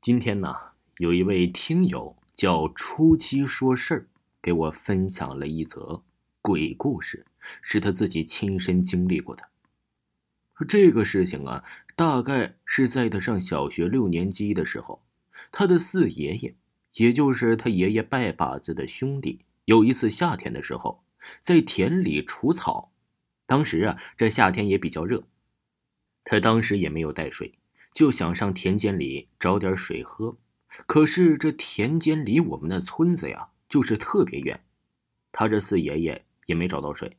今天呢，有一位听友叫初七说事儿，给我分享了一则鬼故事，是他自己亲身经历过的。这个事情啊，大概是在他上小学六年级的时候，他的四爷爷，也就是他爷爷拜把子的兄弟，有一次夏天的时候，在田里除草。当时啊，这夏天也比较热，他当时也没有带水。就想上田间里找点水喝，可是这田间离我们那村子呀，就是特别远。他这四爷爷也没找到水，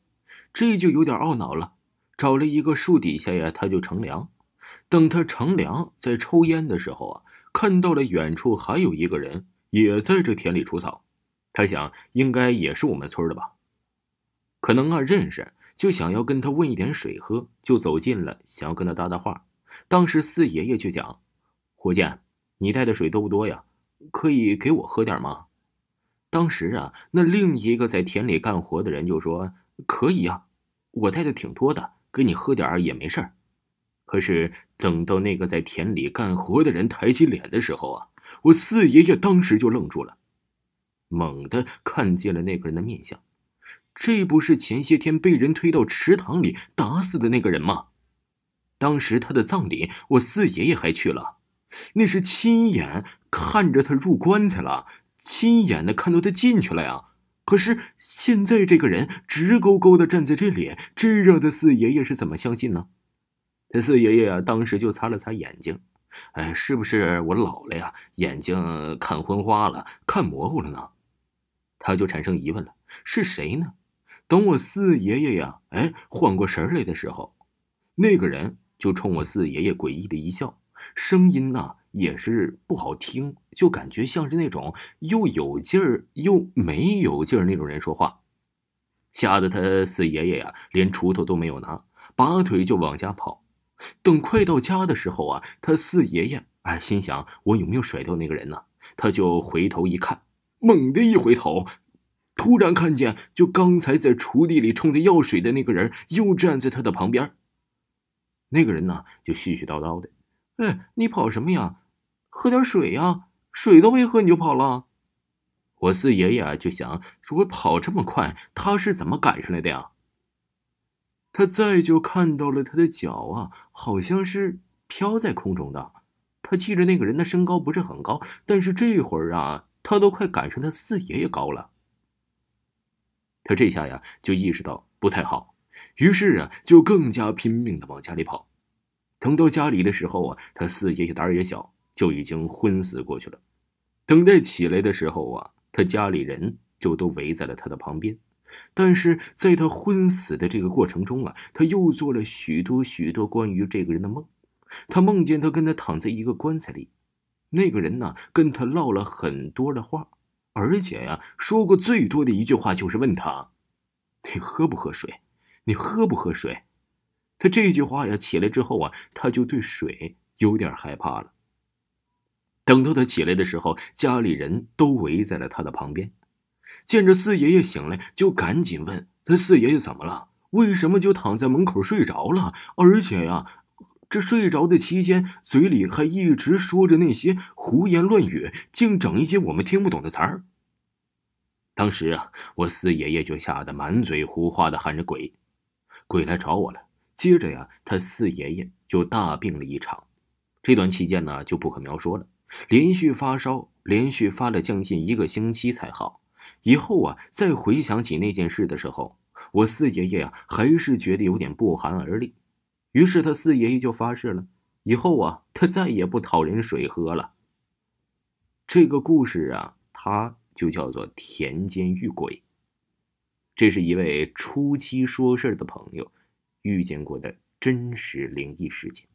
这就有点懊恼了。找了一个树底下呀，他就乘凉。等他乘凉在抽烟的时候啊，看到了远处还有一个人也在这田里除草。他想，应该也是我们村的吧？可能啊认识，就想要跟他问一点水喝，就走近了，想要跟他搭搭话。当时四爷爷就讲：“伙计，你带的水多不多呀？可以给我喝点吗？”当时啊，那另一个在田里干活的人就说：“可以呀，我带的挺多的，给你喝点也没事儿。”可是等到那个在田里干活的人抬起脸的时候啊，我四爷爷当时就愣住了，猛地看见了那个人的面相，这不是前些天被人推到池塘里打死的那个人吗？当时他的葬礼，我四爷爷还去了，那是亲眼看着他入棺材了，亲眼的看到他进去了呀。可是现在这个人直勾勾的站在这里，这让他四爷爷是怎么相信呢？他四爷爷啊，当时就擦了擦眼睛，哎，是不是我老了呀？眼睛看昏花了，看模糊了呢？他就产生疑问了，是谁呢？等我四爷爷呀，哎，缓过神来的时候，那个人。就冲我四爷爷诡异的一笑，声音呐也是不好听，就感觉像是那种又有劲儿又没有劲儿那种人说话，吓得他四爷爷呀连锄头都没有拿，拔腿就往家跑。等快到家的时候啊，他四爷爷哎心想我有没有甩掉那个人呢？他就回头一看，猛地一回头，突然看见就刚才在锄地里冲他要水的那个人又站在他的旁边。那个人呢，就絮絮叨叨的：“哎，你跑什么呀？喝点水呀！水都没喝你就跑了。”我四爷爷就想：“我跑这么快，他是怎么赶上来的呀？”他再就看到了他的脚啊，好像是飘在空中的。他记着那个人的身高不是很高，但是这会儿啊，他都快赶上他四爷爷高了。他这下呀，就意识到不太好。于是啊，就更加拼命的往家里跑。等到家里的时候啊，他四爷爷胆儿也小，就已经昏死过去了。等待起来的时候啊，他家里人就都围在了他的旁边。但是在他昏死的这个过程中啊，他又做了许多许多关于这个人的梦。他梦见他跟他躺在一个棺材里，那个人呢跟他唠了很多的话，而且呀，说过最多的一句话就是问他：“你喝不喝水？”你喝不喝水？他这句话呀，起来之后啊，他就对水有点害怕了。等到他起来的时候，家里人都围在了他的旁边，见着四爷爷醒来，就赶紧问他：“四爷爷怎么了？为什么就躺在门口睡着了？而且呀，这睡着的期间，嘴里还一直说着那些胡言乱语，竟整一些我们听不懂的词儿。”当时啊，我四爷爷就吓得满嘴胡话的喊着鬼。鬼来找我了。接着呀，他四爷爷就大病了一场，这段期间呢就不可描述了，连续发烧，连续发了将近一个星期才好。以后啊，再回想起那件事的时候，我四爷爷啊还是觉得有点不寒而栗。于是他四爷爷就发誓了，以后啊他再也不讨人水喝了。这个故事啊，它就叫做田间遇鬼。这是一位初期说事儿的朋友遇见过的真实灵异事件。